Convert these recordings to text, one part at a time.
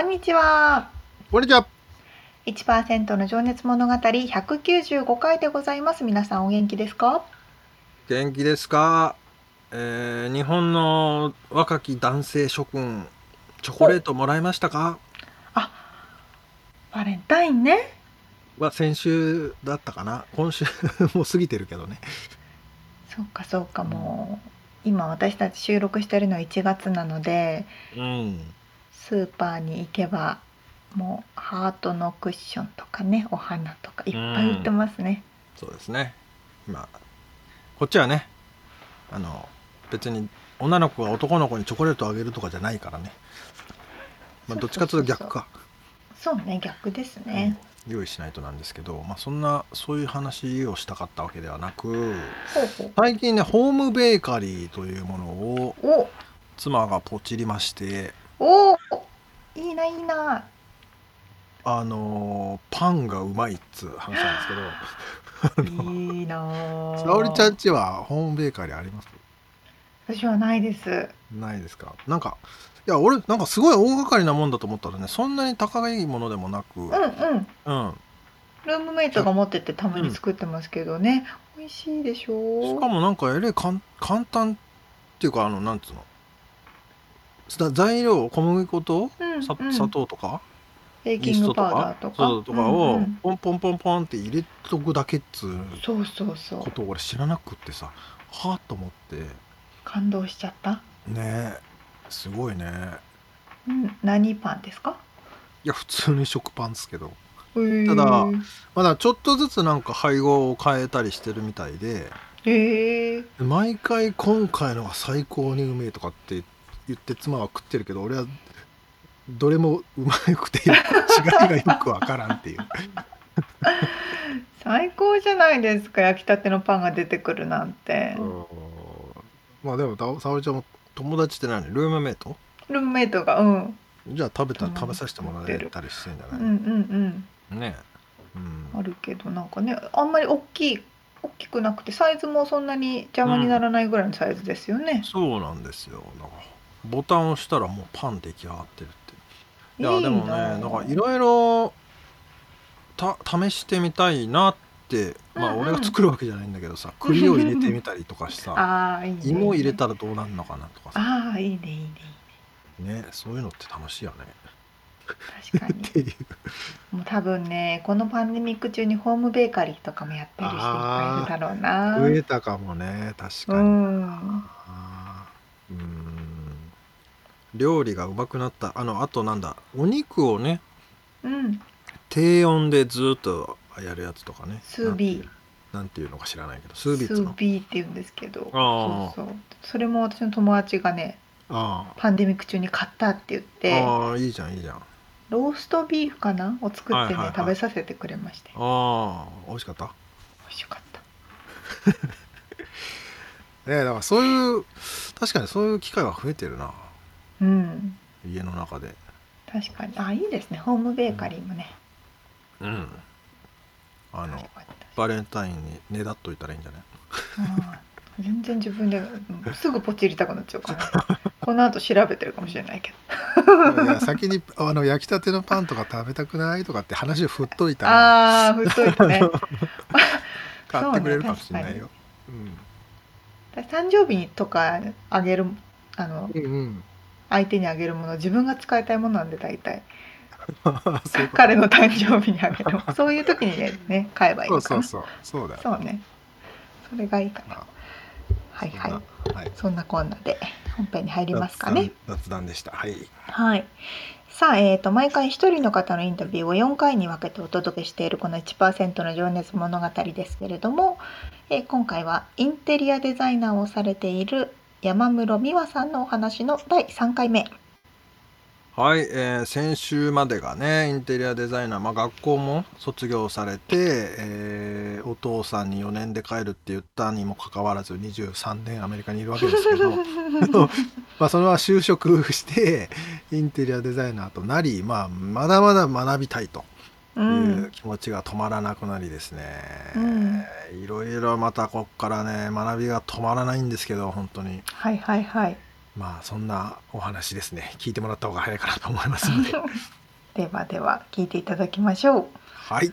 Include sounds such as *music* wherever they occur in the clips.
こんにちは。こんにちは。1%の情熱物語195回でございます。皆さんお元気ですか？元気ですか、えー、日本の若き男性諸君、チョコレートもらいましたか？あ、バレンタインね。は先週だったかな今週 *laughs* もう過ぎてるけどね。そうかそうかもう、今私たち収録してるの1月なので、うん。スーパーに行けばもうハートのクッションとかねお花とかいっぱい売ってますね、そうですね。まあこっちはねあの別に女の子が男の子にチョコレートあげるとかじゃないからね。まあどっちかというと逆か。そうね逆ですね、うん、用意しないとなんですけど、まあ、そんなそういう話をしたかったわけではなく最近ねホームベーカリーというものを妻がポチりましておいい。なあのパンがうまいっつう話なんですけど。*laughs* いいな沙織ちゃんちはホームベーカリーあります？私はないです。ないですか？なんかいや俺なんかすごい大掛かりなもんだと思ったらねそんなに高いものでもなく。うんうん。うん。ルームメイトが持っててたまに作ってますけどね、うん、美味しいでしょしかもなんかえれ簡単っていうかあのなんつうの？材料小麦粉と、うんうん、砂糖とか？ベーキングパウダーとか？とか？をポンポンポンポンって入れとくだけっつうそうそうそう。ことを俺知らなくってさはあと思って。感動しちゃった？ね。すごいね。うん何パンですか？いや普通に食パンですけど。ただまだちょっとずつなんか配合を変えたりしてるみたいで。へ毎回今回のが最高にうめえとかって言って妻は食ってるけど俺はどれもうまくて違いがよくわからんっていう。*laughs* 最高じゃないですか焼きたてのパンが出てくるなんて。まあでも沙織ちゃんも友達って何？ルームメイト？ルームメイトがうん。じゃあ食べた食べさせてもらえたりしてんじゃない？うんうんうん。ね。うん、あるけどなんかねあんまり大きい大きくなくてサイズもそんなに邪魔にならないぐらいのサイズですよね、うん、そうなんですよボタンを押したらもうパン出来上がってるって。いやでもねなんかいろいろ試してみたいなってまあ俺が作るわけじゃないんだけどさ、栗を入れてみたりとかしさ *laughs* いい、ね、芋入れたらどうなるのかなとかさ。ああいいねいいねいいね。ねそういうのって楽しいよね。確かに。*laughs* っていう。もう多分ねこのパンデミック中にホームベーカリーとかもやってる人いっぱいいるだろうな。増えたかもね確かに。うん料理がうまくなった。あのあとなんだ。お肉をねうん。低温でずっとやるやつとかね。スービー。なんていうのか知らないけどスービースービーって言うんですけど。そうそう。それも私の友達がねパンデミック中に買ったって言って。ああいいじゃんいいじゃん。ローストビーフかなを作ってね、はいはいはい。食べさせてくれまして。ああ美味しかった？美味しかった。ね *laughs* だからそういう確かにそういう機会は増えてるなうん。家の中で。確かに。あいいですね。ホームベーカリーもね。うん。あのバレンタインにねだっといたらいいんじゃない？全然自分ですぐポチりたくなっちゃうから。この後調べてるかもしれないけど。いや先にあの焼きたてのパンとか食べたくないとかって話を振っといたら。ああ振っといてね。*laughs* 買ってくれるかもしれないよ、ね、うん、誕生日とかあげるあの、うんうん、相手にあげるもの自分が使いたいものなんで大体。*laughs* 彼の誕生日にあげる *laughs* そういう時にね買えばいいかな。そうそうそう。そうだよ。そうね。それがいいかな。あはいはい。そんなはい。そんなこんなで本編に入りますかね。雑談雑談でした。はい。はい。さあ、えー、と毎回一人の方のインタビューを4回に分けてお届けしているこの1%の情熱物語ですけれども、えー今回はインテリアデザイナーをされている山室美和さんのお話の第3回目。はい、えー先週までがねインテリアデザイナー、まあ、学校も卒業されて、えーお父さんに4年で帰るって言ったにもかかわらず23年アメリカにいるわけですけど *laughs* まあそれは就職してインテリアデザイナーとなり、まあ、まだまだ学びたいとう、いうん気持ちが止まらなくなりですね、うん。いろいろまたこっからね学びが止まらないんですけど本当に。はいはいはい。まあそんなお話ですね。聞いてもらった方が早いかなと思いますので。*laughs* ではでは聞いていただきましょう。はい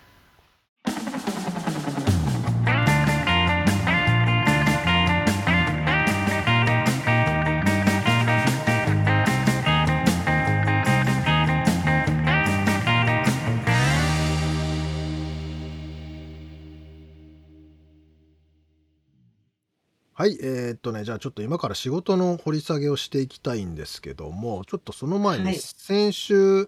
はい、えーっとね、じゃあちょっと今から仕事の掘り下げをしていきたいんですけども、ちょっとその前にはい先週、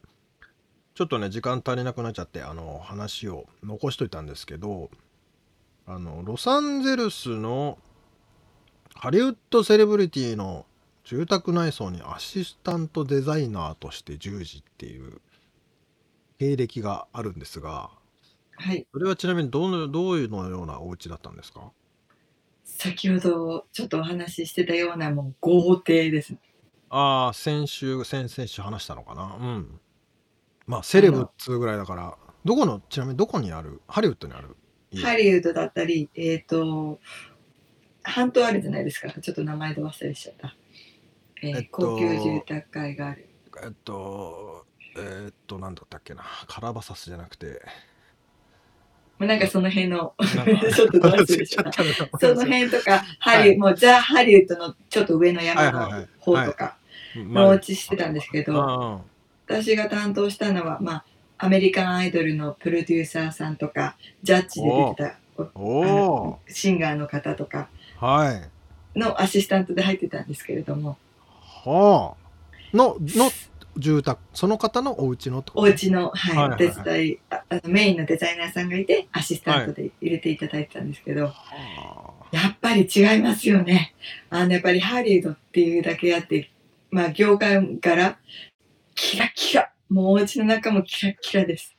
ちょっとね、時間足りなくなっちゃって、あの、話を残しといたんですけど、あの、ロサンゼルスのハリウッドセレブリティの住宅内装にアシスタントデザイナーとして従事っていう経歴があるんですが、はい。それはちなみにどのどういうのようなお家だったんですか？先ほどちょっとお話ししてたようなもう豪邸です。ああ、先週、先々週話したのかな。うん。まあ、セレブっつうぐらいだから、どこの、ちなみにどこにある、ハリウッドにある？家ハリウッドだったり、えっ、と、半島あるじゃないですか。ちょっと名前で忘れしちゃった。えーえっと高級住宅街がある。えっと、えーっと、なんだったっけな。カラバサスじゃなくて。まあ、なんかその辺の、ちょっとど *laughs* 忘れしちゃった。その辺とか、ハリウッド、もうザ・ハリウッドのちょっと上の山の方とか、まのお家してたんですけど、あ私が担当したのは、まあ、アメリカンアイドルのプロデューサーさんとか、ジャッジで出てたシンガーの方とかはい。のアシスタントで入ってたんですけれども、はあ。の、の住宅、その方のお家のお家の、はいはいはいはい。お手伝いあメインのデザイナーさんがいてアシスタントで入れていただいてたんですけど、はやっぱり違いますよね。あのやっぱりハリウッドっていうだけあってまあ業界柄キラキラ。もうお家の中もキラキラです。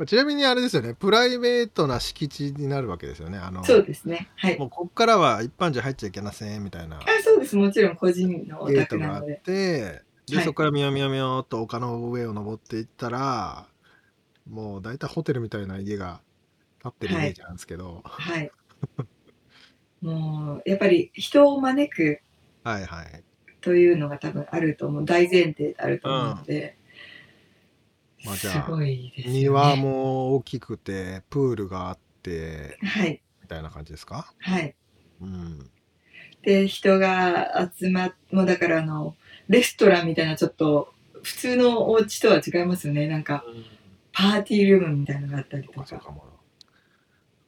あちなみにあれですよね、プライベートな敷地になるわけですよね。あの、そうですね。はい。もうこっからは一般人入っちゃいけませんみたいな。あそうです。もちろん個人のおゲー宅トがあっなのでて、で、はい。そこからみよみよみよっと丘の上を登っていったら、もう大体ホテルみたいな家が建ってるイメージなんですけど、はい。もうやっぱり人を招くはい、はい。というのが多分あると思う。大前提であると思うので、まあじゃあすごいですよね。庭も大きくて、プールがあって、はい。みたいな感じですか？はい。うん。で人が集まっもうだからあのレストランみたいなちょっと普通のお家とは違いますよね。なんかパーティールームみたいなのがあったりとか。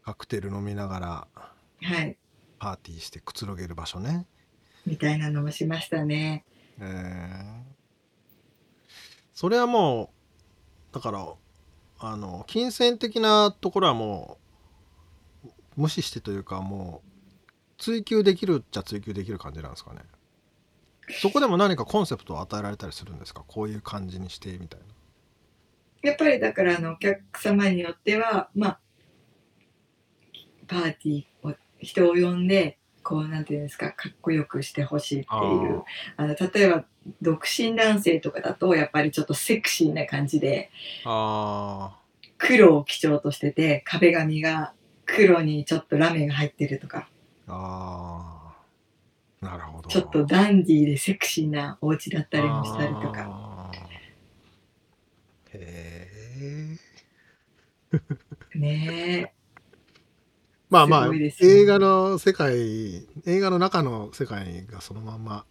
カクテル飲みながらはい。パーティーしてくつろげる場所ね。みたいなのもしましたね。え。ーそれはもうだからあの金銭的なところはもう無視してというかもう追求できるっちゃ追求できる感じなんですかねそこでも何かコンセプトを与えられたりするんですか？こういう感じにしてみたいな。やっぱりだからあのお客様によってはまあパーティーを人を呼んでこうなんていうんですかかっこよくしてほしいっていう。あの例えば独身男性とかだとやっぱりちょっとセクシーな感じであ黒を基調としてて壁紙が黒にちょっとラメが入ってるとか。ーあーなるほど。ちょっとダンディーでセクシーなお家だったりもしたりとか。へえね *laughs* まあまあ、ね。映画の世界映画の中の世界がそのまんま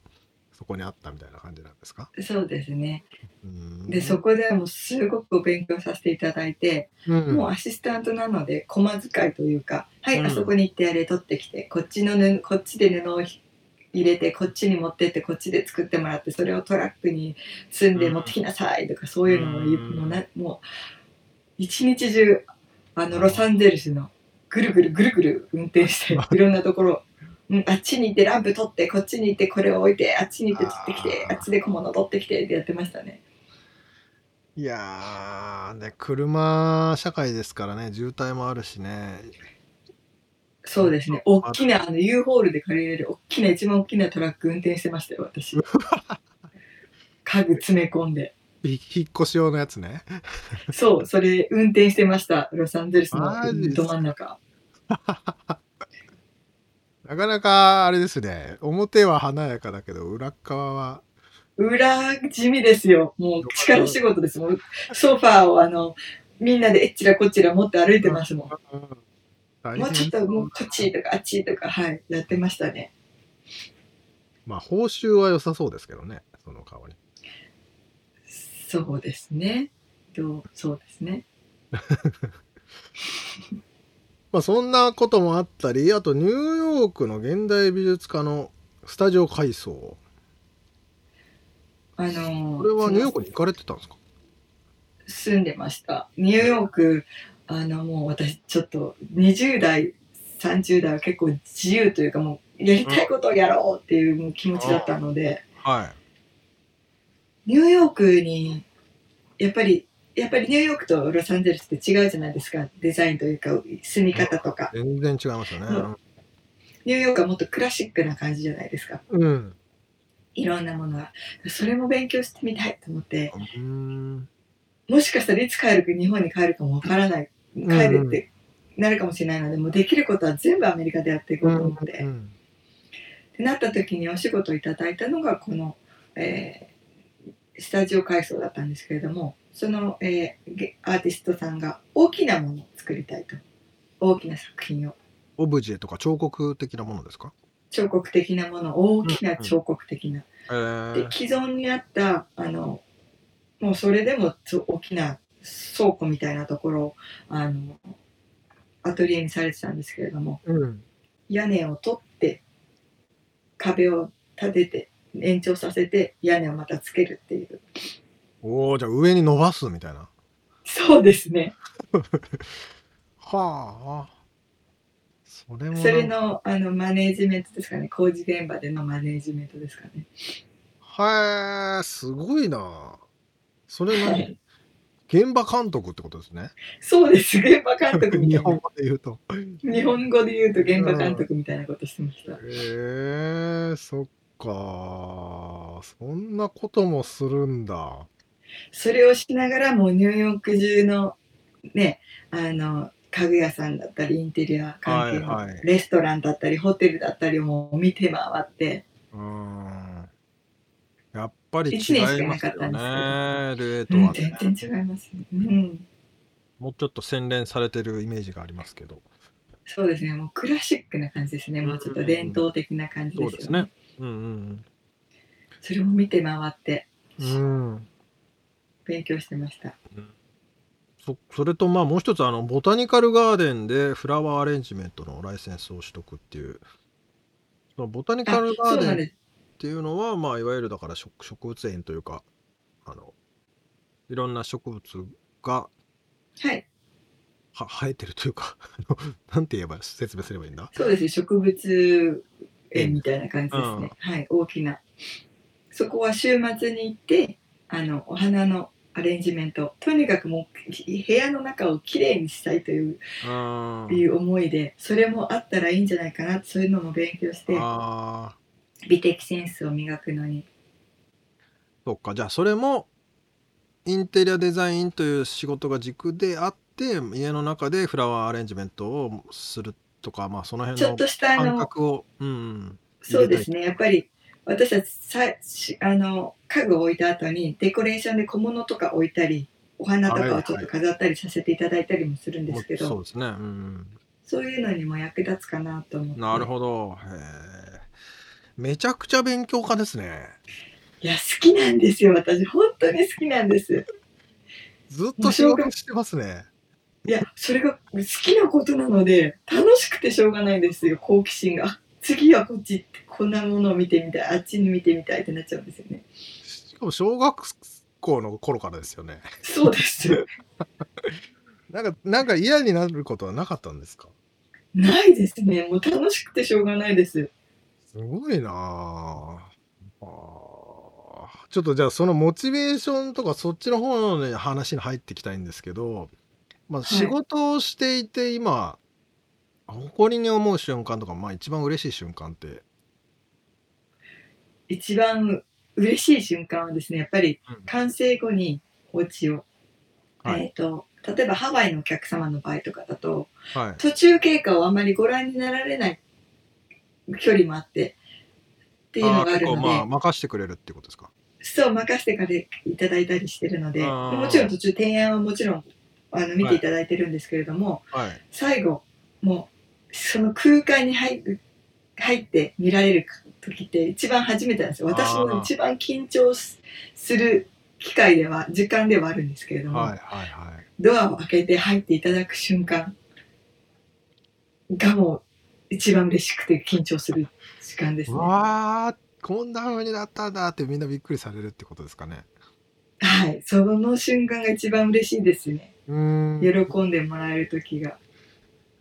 そこにあったみたいな感じなんですか？そうですね。うん。で、そこでもうすごくお勉強させていただいて、うん。もうアシスタントなので、駒遣いというか、はい、うん。あそこに行ってやれ、取ってきて、こっちの布、こっちで布をひ入れて、こっちに持ってって、こっちで作ってもらって、それをトラックに積んでうん持ってきなさいとか、そういうのももう、一日中、あの、ロサンゼルスのぐるぐるぐるぐる運転して、*laughs* いろんなところ、うん、あっちに行ってランプ取って、こっちに行ってこれを置いて、あっちに行って取ってきて、あっちで小物取ってきてってやってましたね。いやーね車社会ですからね渋滞もあるしねそうですね。大きな、あの、U ホールで借りれる、大きな、一番大きなトラック運転してましたよ、私。*laughs* 家具詰め込んで。い引っ越し用のやつねそう、それ運転してました。ロサンゼルスのど真ん中。*laughs* なかなかあれですね表は華やかだけど裏側は裏地味ですよ。もう力仕事です。もうソファーをあの、みんなでえっちらこっちら持って歩いてますもん。もうちょっともうこっちとかあっちとか、はい、やってましたね。まあ報酬は良さそうですけどねその代わりそうですね。どうそうですね。*laughs* まあそんなこともあったりあとニューヨークの現代美術家のスタジオ改装あのこれはニューヨークに行かれてたんですか？住んでました。ニューヨーク、あのもう私ちょっと20代、30代は結構自由というかもうやりたいことをやろうっていうもう気持ちだったので、はいニューヨークに、やっぱり、やっぱりニューヨークとロサンゼルスって違うじゃないですか。デザインというか、住み方とか。全然違いますよねニューヨークはもっとクラシックな感じじゃないですか。うんいろんなものが。それも勉強してみたいと思って、うんもしかしたらいつ帰るか日本に帰るかもわからない。帰るってなるかもしれないので、もうできることは全部アメリカでやっていこうと思って。うんってなった時にお仕事をいただいたのがこの、えースタジオ改装だったんですけれどもその、えーゲアーティストさんが大きなものを作りたいと。大きな作品を。オブジェとか彫刻的なものですか？彫刻的なもの。大きな彫刻的な、えー。で既存にあったあのもうそれでも大きな倉庫みたいなところをあのアトリエにされてたんですけれどもうん。屋根を取って壁を立てて延長させて屋根をまたつけるっていう。おおじゃあ上に伸ばすみたいな。そうですね。*laughs* はあそれもそれのあのマネージメントですかね。工事現場でのマネージメントですかね。はいすごいな。それ何、はい現場監督ってことですね。そうです。現場監督みたいな。日本語で言うと。日本語で言うと現場監督みたいなことしてました。へえそっか。そんなこともするんだ。それをしながらもうニューヨーク中のねあの家具屋さんだったりインテリア関係のレストランだったりホテルだったりをもう見て回って。うんぱり違いますよね例とうんは。ね、全然違いますね、うん、もうちょっと洗練されてるイメージがありますけど。そうですね。もうクラシックな感じですね。もうちょっと伝統的な感じですよね,、そうですね。うんうんそれを見て回って。うん。うん勉強してました。そそれとまあもう一つあのボタニカルガーデンでフラワーアレンジメントのライセンスを取得っていう。そのボタニカあルガーデンっていうのはまあいわゆるだから植植物園というかあのいろんな植物がはい。は生えてるというかなんて言えば説明すればいいんだ？そうですね植物園みたいな感じですね、うん。はい大きな。そこは週末に行ってあのお花のアレンジメントとにかくもうき部屋の中をきれいにしたいというあいう思いでそれもあったらいいんじゃないかなそういうのも勉強して。あ美的センスを磨くのに。そっか。じゃあそれもインテリアデザインという仕事が軸であって家の中でフラワーアレンジメントをするとかまあその辺のちょっとしたあ感の覚をうんそうですね。やっぱり私たちさしあの家具を置いた後にデコレーションで小物とか置いたりお花とかをちょっと飾ったりさせていただいたりもするんですけど、そうですね。うん。そういうのにも役立つかなと思って。なるほど。へえめちゃくちゃ勉強家ですね。いや、好きなんですよ、私。本当に好きなんです。ずっと仕事してますね。いや、それが好きなことなので、楽しくてしょうがないんですよ、好奇心が。あ次はこっち行って、こんなものを見てみたい、あっちに見てみたいってなっちゃうんですよね。しかも小学校の頃からですよね。そうです。*laughs* なんか、なんか嫌になることはなかったんですか？ないですね。もう楽しくてしょうがないです。すごいなあ。ちょっとじゃあそのモチベーションとかそっちの方の、ね、話に入っていきたいんですけど、まあ、い。仕事をしていて今、誇りに思う瞬間とか、まあ、一番嬉しい瞬間って、一番嬉しい瞬間はですね、やっぱりうん。完成後にお家を、はい。えっ、と、例えばハワイのお客様の場合とかだと、はい、途中経過をあまりご覧になられない距離もあって、っていうのがあるので、結構まあ任してくれるってことですか？そう任せてからいただいたりしてるので。もちろん途中提案はもちろんあの見ていただいてるんですけれども、はい。最後もうその空間に入る入って見られる時って一番初めてなんですよ。私も一番緊張すする機会では時間ではあるんですけれども、はいはいはい。ドアを開けて入っていただく瞬間がもう一番嬉しくて緊張する時間ですね。わあこんな風になったんだってみんなびっくりされるってことですかねはい、その瞬間が一番嬉しいですね。うーん喜んでもらえる時が。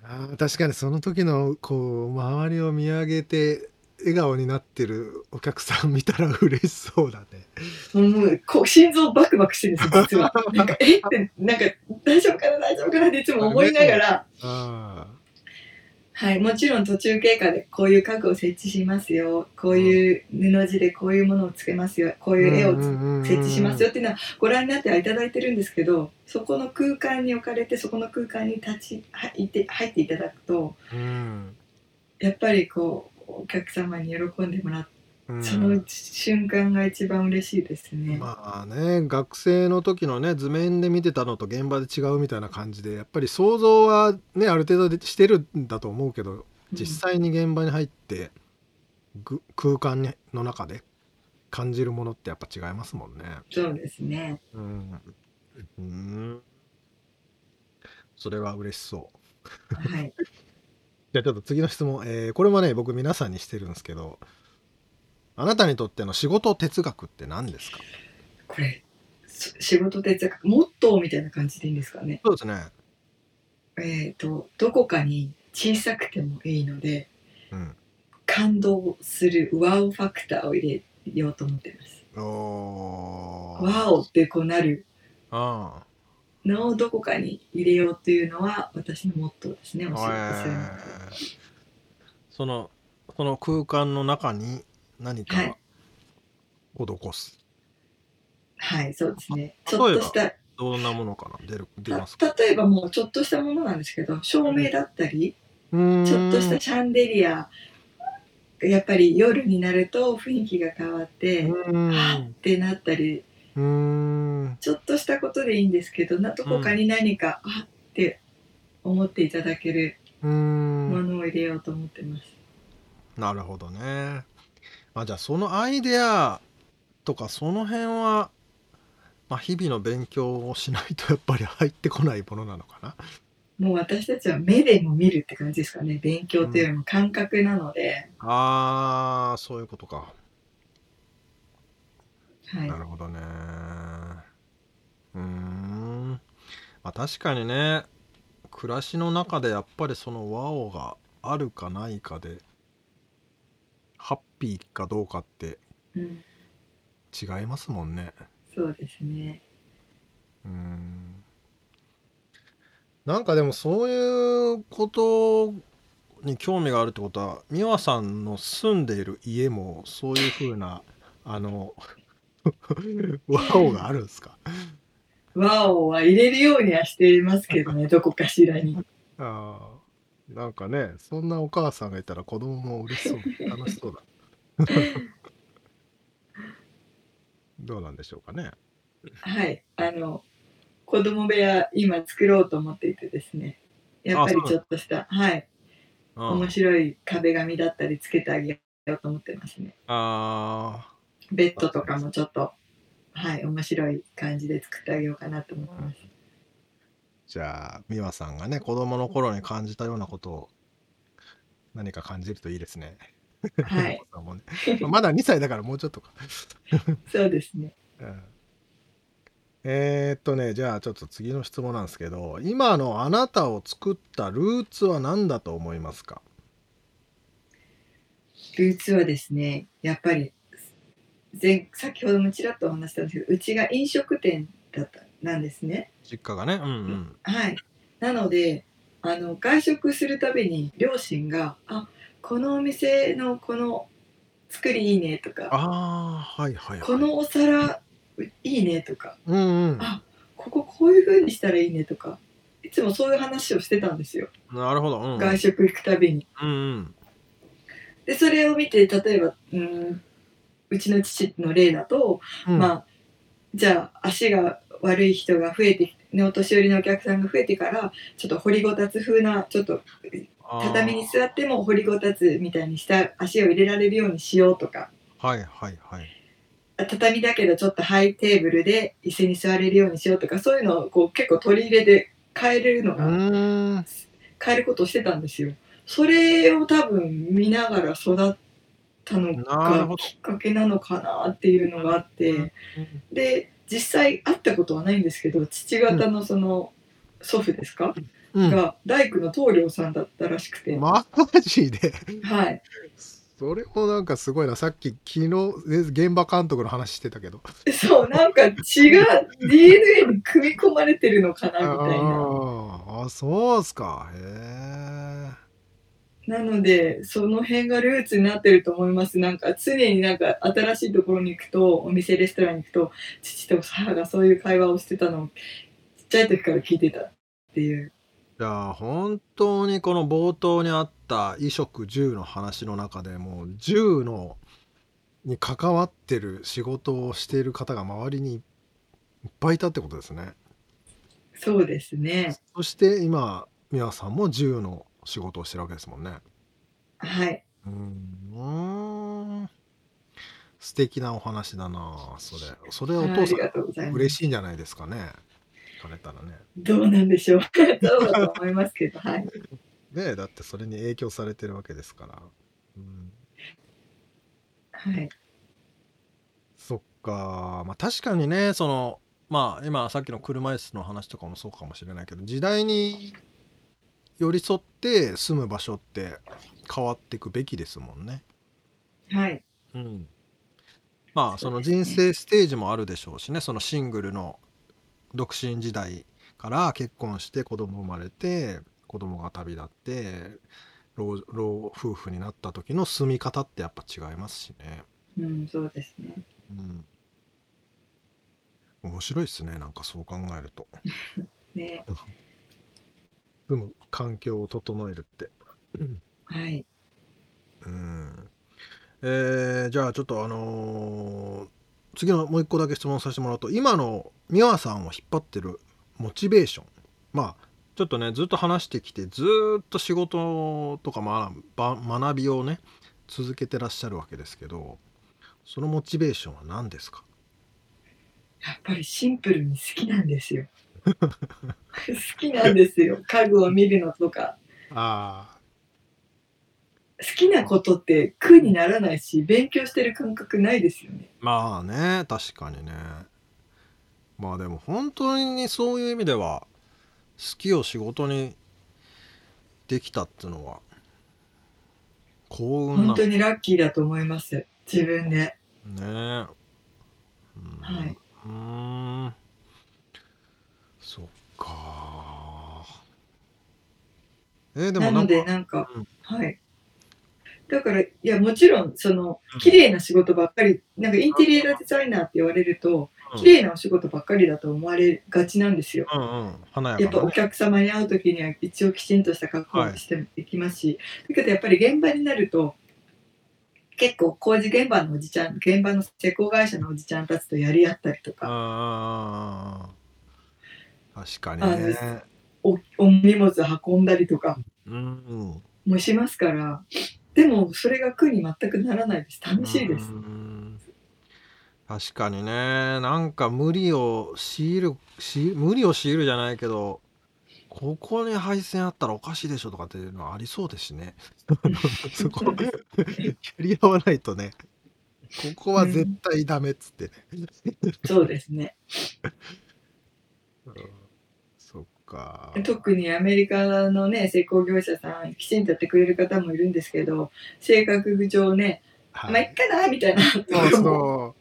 あー確かにその時のこう周りを見上げて笑顔になってるお客さん見たら嬉しそうだね。もうこう心臓バクバクしてるんですよ、実は。なんか、え？って、なんか、大丈夫かな、大丈夫かな？っていつも思いながら、あはい、もちろん途中経過でこういう家具を設置しますよ、こういう布地でこういうものをつけますよ、こうーいう絵を設置しますよっていうのはご覧になってはいただいてるんですけど、そこの空間に置かれて、そこの空間に立ち、入って入っていただくと、うん。やっぱりこう、お客様に喜んでもらっその瞬間が一番嬉しいですね。まあね学生の時のね図面で見てたのと現場で違うみたいな感じでやっぱり想像はねある程度でしてるんだと思うけど実際に現場に入って、ぐ空間にの中で感じるものってやっぱ違いますもんね。そうですね。うん、うんそれは嬉しそう。はい。*laughs* じゃあちょっと次の質問、えーこれもね僕皆さんにしてるんですけどあなたにとっての仕事哲学って何ですか？これ、し仕事哲学、モットーみたいな感じでいいんですかね？そうですね。えっ、と、どこかに小さくてもいいので、うん、感動するワオファクターを入れようと思ってます。おー。ワオってこうなる。あのをどこかに入れようっていうのは私のモットーですね、お仕事するのえー。そのその空間の中に何かはい。施す、はい、そうですね。ち例えばょっとした、どんなものかな？出る出たますか？例えばもうちょっとしたものなんですけど、照明だったり、うーん。ちょっとしたシャンデリア、やっぱり夜になると雰囲気が変わって、はっってなったり、ちょっとしたことでいいんですけど、などこかに何か、あって思っていただけるものを入れようと思ってます。なるほどね。あじゃあそのアイデアとかその辺は、まあ、日々の勉強をしないとやっぱり入ってこないものなのかな？もう私たちは目でも見るって感じですかね。勉強というよりも感覚なので、あーそういうことか。はいな。るほどね。うーん。まあ確かにね暮らしの中でやっぱりそのワオがあるかないかでハッピーかどうかってうん、違いますもんね。そうですね。うーんなんかでもそういうことに興味があるってことは美和さんの住んでいる家もそういうふうな *laughs* あのワオがあるんですか？ワオは入れるようにはしていますけどね、どこかしらに。ああなんかねそんなお母さんがいたら子供も嬉しそう *laughs* 楽しそうだ *laughs* どうなんでしょうかねはい。あの、子供部屋今作ろうと思っていてですね。やっぱりちょっとした、はい。うん面白い壁紙だったりつけてあげようと思ってますね。あベッドとかもちょっと、はい、面白い感じで作ってあげようかなと思ってます。じゃあ美和さんがね子供の頃に感じたようなことを何か感じるといいですね。はい、まだ2歳だからもうちょっとか。そうですね。*laughs* うんえーっとねじゃあちょっと次の質問なんですけど今のあなたを作ったルーツは何だと思いますか？ルーツはですね、やっぱり前先ほどもちらっとお話したんですけど、うちが飲食店だったなんですね。実家がねうんうんはい。なので、あの外食するたびに両親が、あ、このお店のこの作りいいねとか、ああはいはいはいこのお皿いいねとか、うんうんあこここういう風にしたらいいねとか、いつもそういう話をしてたんですよ。なるほどうんうん外食行くたびに。うんうんで、それを見て、例えば、うん、うちの父の例だと、うんまあ、じゃあ足が悪い人が増えてねお年寄りのお客さんが増えてからちょっと掘りごたつ風なちょっと畳に座っても掘りごたつみたいにした足を入れられるようにしようとか。はいはいはい。あ畳だけどちょっとハイテーブルで椅子に座れるようにしようとかそういうのをこう結構取り入れて変えれるのうが変えることをしてたんですよ。それを多分見ながら育ったのがきっかけなのかなっていうのがあって。で実際会ったことはないんですけど父方のその祖父ですか、うん。が大工の棟梁さんだったらしくて、マジで？はい。それもなんかすごいな。さっき昨日え現場監督の話してたけど。そうなんか血が DNA に組み込まれてるのかなみたいな。あーあそうっすか。へえなのでその辺がルーツになってると思います。なんか常になんか新しいところに行くとお店レストランに行くと父と母がそういう会話をしてたのをちっちゃい時から聞いてたっていう。じゃあ本当にこの冒頭にあった衣食住の話の中でもう住のに関わってる仕事をしている方が周りにいっぱいいたってことですね。そうですね。そして今美和さんも住の仕事をしてるわけですもんね。はい。うーん素敵なお話だなそれ。それおあ父さりがとうございます。ん嬉しいんじゃないですかね。聞かれたらね。どうなんでしょう。*laughs* そうだと思いますけど、はい。ねえだってそれに影響されてるわけですから。うんはい。そっかまあ確かにねそのまあ今さっきの車椅子の話とかもそうかもしれないけど時代に寄り添って住む場所って変わっていくべきですもんね。はい。うん、まあその人生ステージもあるでしょうしねそのシングルの独身時代から結婚して子供生まれて子供が旅立って老老夫婦になった時の住み方ってやっぱ違いますしね。うん、そうですね。うん、面白いですねなんかそう考えると *laughs* ね。*laughs* 住む環境を整えるって。はい。うん。えーじゃあちょっとあのー次のもう一個だけ質問させてもらうと今の美和さんを引っ張ってるモチベーション。まあちょっとねずっと話してきてずーっと仕事とか、まあ、ば学びをね続けてらっしゃるわけですけどそのモチベーションは何ですか？やっぱりシンプルに好きなんですよ。好きなんですよ。家具を見るのとか。あ好きなことって苦にならないし、勉強してる感覚ないですよね。まあね確かにねまあでも本当にそういう意味では好きを仕事にできたっていうのは幸運な本当にラッキーだと思います。自分で。ねうんはい。うーんか。えーでもなので、なんかなんか、うん。はい。だから、いや、もちろん、そのうん、綺麗な仕事ばっかり、なんかインテリアデザイナーって言われると、うん。綺麗なお仕事ばっかりだと思われがちなんですよ。うんうん。華ややっぱお客様に会う時には一応きちんとした格好をしていきますし、だけどやっぱり現場になると結構工事現場のおじちゃん現場の施工会社のおじちゃんたちとやり合ったりとか、確かにあねおお荷物運んだりとか。うん。もしますから。でもそれが苦に全くならないです。楽しいです。確かにね。なんか無理を強いるし無理を強いるじゃないけどここに配線あったらおかしいでしょとかっていうのはありそうですしね。*laughs* そこやり合わないとね。ここは絶対ダメっつってね、そうですね *laughs* か。特にアメリカのね施工業者さんきちんとやってくれる方もいるんですけど性格上ねはい。まあいっかなみたいな。そうろもそ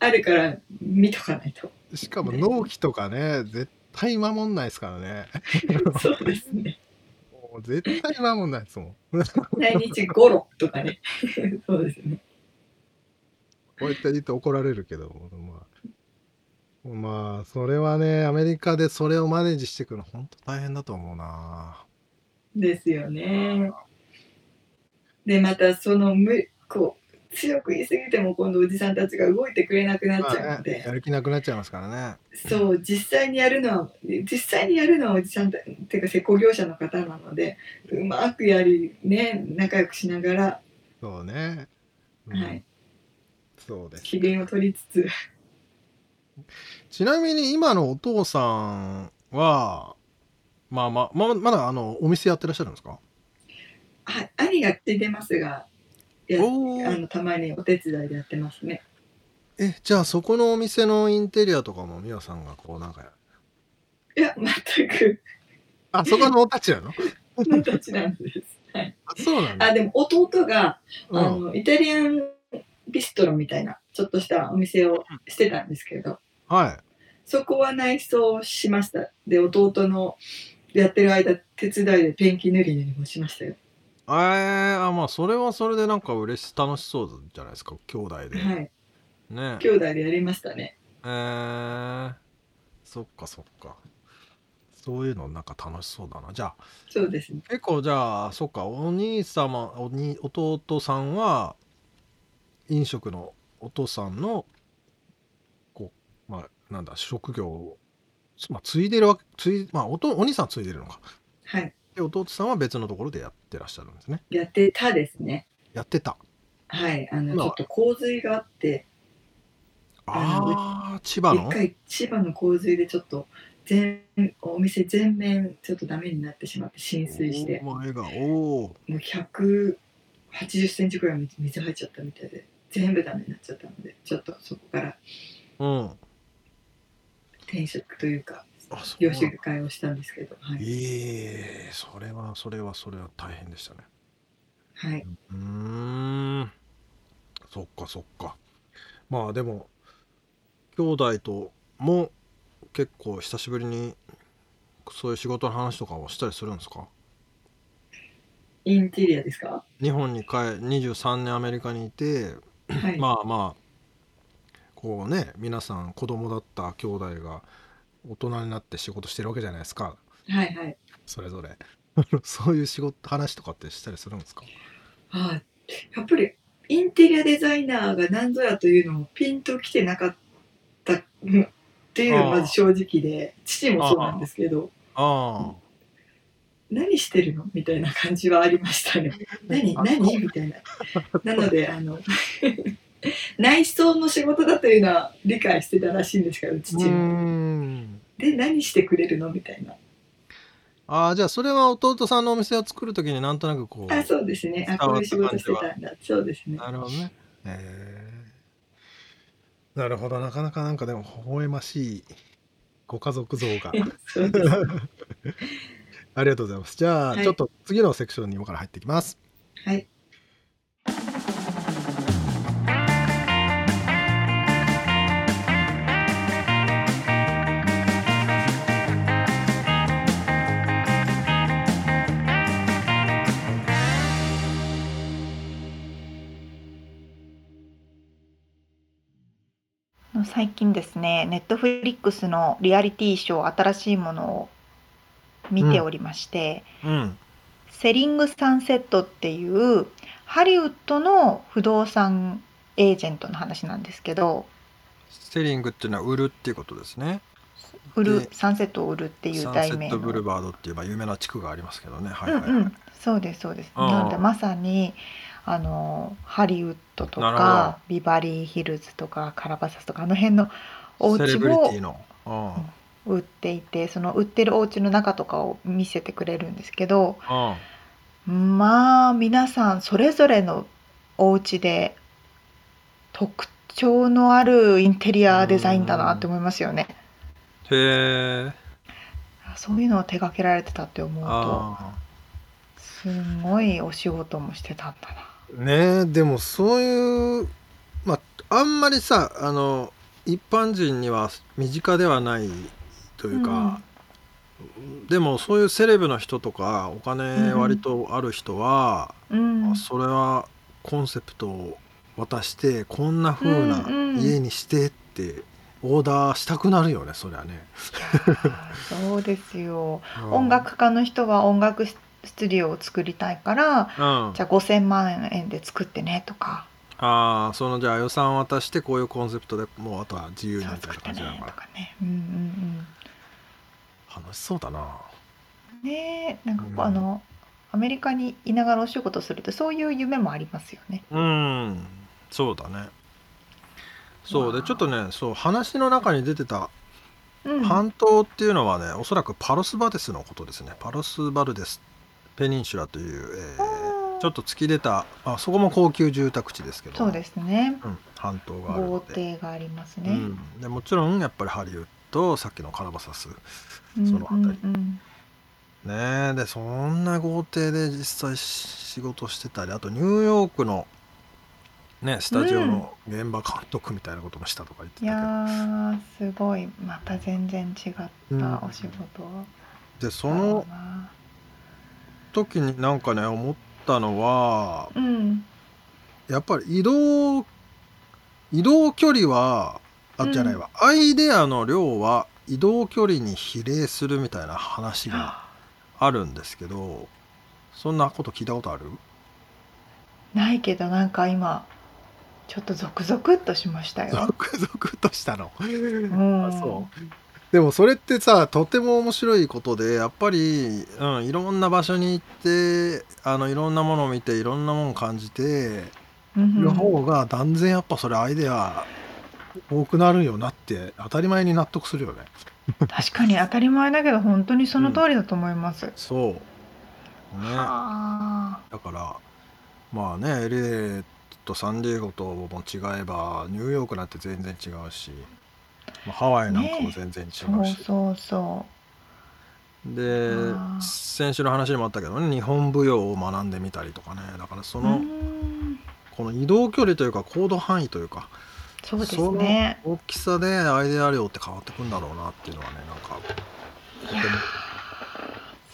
あるから見とかないと。うしかも納期とかね絶対守んないですからね。*laughs* そうですね。もう絶対守んないですもん。来日ゴロとかね。そうですね。こうやって言って怒られるけど、まあ、まあ、それはね、アメリカでそれをマネージしていくの、本当大変だと思うな。ですよねでまたそのむこう強く言い過ぎても今度おじさんたちが動いてくれなくなっちゃうまあね、ので、やる気なくなっちゃいますからね。そう実際にやるのは実際にやるのはおじさんたっていうか施工業者の方なのでうまくやりね仲良くしながら、そうね。うんはい、そうです。機嫌を取りつつちなみに今のお父さんは、まあまあ、ままだあのお店やってらっしゃるんですか？はい兄が継いでますがやおー。あのたまにお手伝いでやってますね。え、じゃあそこのお店のインテリアとかも美和さんがこうなんかやいや全く。あ、そこのおたちなの？のたちなんです、はい、あそうなんだ。あでも弟がうん。あのイタリアンビストロみたいなちょっとしたお店をしてたんですけどはい。そこは内装しましたで弟のやってる間手伝いでペンキ塗り塗りもしましたよえー、あ、まあそれはそれでなんか嬉し楽しそうじゃないですか、兄弟で。はいね。兄弟でやりましたねえー、そっかそっか。そういうのなんか楽しそうだな。じゃあ、そうですね結構じゃあ、そっか、お兄様、おに弟さんは、飲食のお父さんの、まあ、なんだ、職業を、まあ、継いでるわけ、継い、まあ、おと、お兄さんは継いでるのか。はいで、弟さんは別のところでやってらっしゃるんですね。やってたですねやってた。はいあのまあちょっと洪水があってああ、千葉の？一回千葉の洪水でちょっと全お店全面ちょっとダメになってしまって浸水してお前が、おお。もう180センチぐらい水水入っちゃったみたいで全部ダメになっちゃったのでちょっとそこからうん。転職というか業種替えをしたんですけどはい、ええそれはそれはそれは大変でしたね。はい、うーん。そっかそっか。まあでも兄弟とも結構久しぶりにそういう仕事の話とかをしたりするんですか？インテリアですか？日本に帰23年アメリカにいて、はい、まあまあこうね皆さん子供だった兄弟が大人になって仕事してるわけじゃないですか。はいはい。それぞれ。*laughs* そういう仕事話とかってしたりするんですか？はい。やっぱりインテリアデザイナーが何ぞやというのをピンときてなかったうんっていうのがまず正直で父もそうなんですけど。あ何してるの？みたいな感じはありましたね。*laughs* 何？あ何みたいな。なのであの *laughs* 内装の仕事だというのは理解してたらしいんですけど父ーも。んで何してくれるのみたいな。ああじゃあそれは弟さんのお店を作るときになんとなくこうあそうですね。あこういう仕事してたんだ。そうですね。なるほどねへえなるほどなかなかなんかでも微笑ましいご家族像が。*laughs* ありがとうございますじゃあ、はいちょっと次のセクションに今から入っていきますはい。最近ですね、ネットフリックスのリアリティショー新しいものを見ておりまして、うん。セリング・サンセットっていうハリウッドの不動産エージェントの話なんですけど、セリングっていうのは売るっていうことですね。売るでサンセットを売るっていうサンセッ題名トブルのバードっていうまあ有名な地区がありますけどね。はいはいはい、うんうん。そうですそうです。うん。なのでまさにあのハリウッドとなるかビバリーヒルズとかカラバサスとかあの辺のお家セレブリテをィの、うん。売っていてその売ってるお家の中とかを見せてくれるんですけどうん、まあ皆さんそれぞれのお家で特徴のあるインテリアデザインだなって思いますよね。へえそういうのを手掛けられてたって思うとあすごいお仕事もしてたんだな。ーね。えでもそういうまああんまりさあの一般人には身近ではないというか、でもそういうセレブの人とかお金割とある人は、うん、あそれはコンセプトを渡してこんな風なうんうん。家にしてってオーダーしたくなるよねそりゃね。そうですよ。*laughs* うん。音楽家の人は音楽スタジオを作りたいから、うん、じゃあ5,000万円で作ってねとか、ああそのじゃあ予算渡してこういうコンセプトでもうあとは自由にみたいな感じなのかなとかね。うんうん楽しそうだなうん。ねえなんかこう、うんあのアメリカにいながらお仕事するとそういう夢もありますよね。うんそうだねそうでちょっとねそう話の中に出てたうん。半島っていうのはねおそらくパロスバデスのことですねパロスバルデスペニンシュラという、えーちょっと突き出たあそこも高級住宅地ですけどそうですね。うん、半島がある豪ので。邸がありますね。うん、でもちろんやっぱりハリウッドさっきのカラバサスうんそのあたり。うんうん。ねえ。でそんな豪邸で実際仕事してたりあとニューヨークのねスタジオの現場監督みたいなこともしたとか言っていやたーすごい。また全然違ったお仕事けどでその時になんかね思ったのはうん。やっぱり移動移動距離はあじゃないわ、アイデアの量は移動距離に比例するみたいな話があ。るんですけどそんなこと聞いたことある？ないけどなんか今ちょっとゾクゾクっとしましたよ。ゾクゾクとしたの。うん。あそうでもそれってさとても面白いことでやっぱり、うん、いろんな場所に行ってあのいろんなものを見ていろんなものを感じてる方が断然やっぱそれアイデア多くなるよなって当たり前に納得するよね。*laughs* 確かに当たり前だけど本当にその通りだと思います。そう。ね。はあだからまあね LA とサンディエゴとも違えばニューヨークなんて全然違うし、まあ、ハワイなんかも全然違うし、そうそうそで先週の話にもあったけどね日本舞踊を学んでみたりとかねだからそ。の、んこの移動距離というか行動範囲というかそうですね。大きさでアイデア量って変わってくんだろうなっていうのはねなんかいやー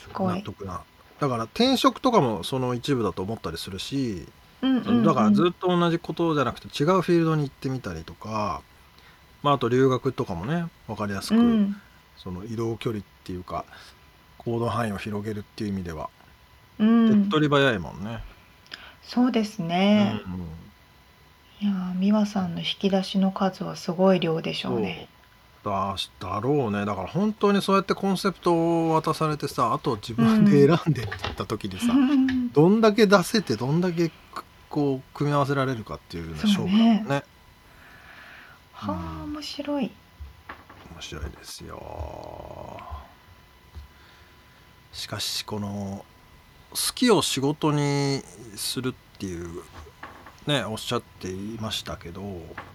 すごい。納得なだから転職とかもその一部だと思ったりするし、うんうんうんだからずっと同じことじゃなくて違うフィールドに行ってみたりとか、まあ、あと留学とかもね分かりやすく、うん。その移動距離っていうか行動範囲を広げるっていう意味では手うん。っ、取り早いもんね。そうですね。うんうん。いやー美和さんの引き出しの数はすごい量でしょうね。だだろうね。だから本当にそうやってコンセプトを渡されてさあと自分で選んでって言った時にさ、うん。どんだけ出せてどんだけくこう組み合わせられるかっていうの勝負だもんねはあ面白い。面白いですよしかしこの好きを仕事にするっていうねおっしゃっていましたけど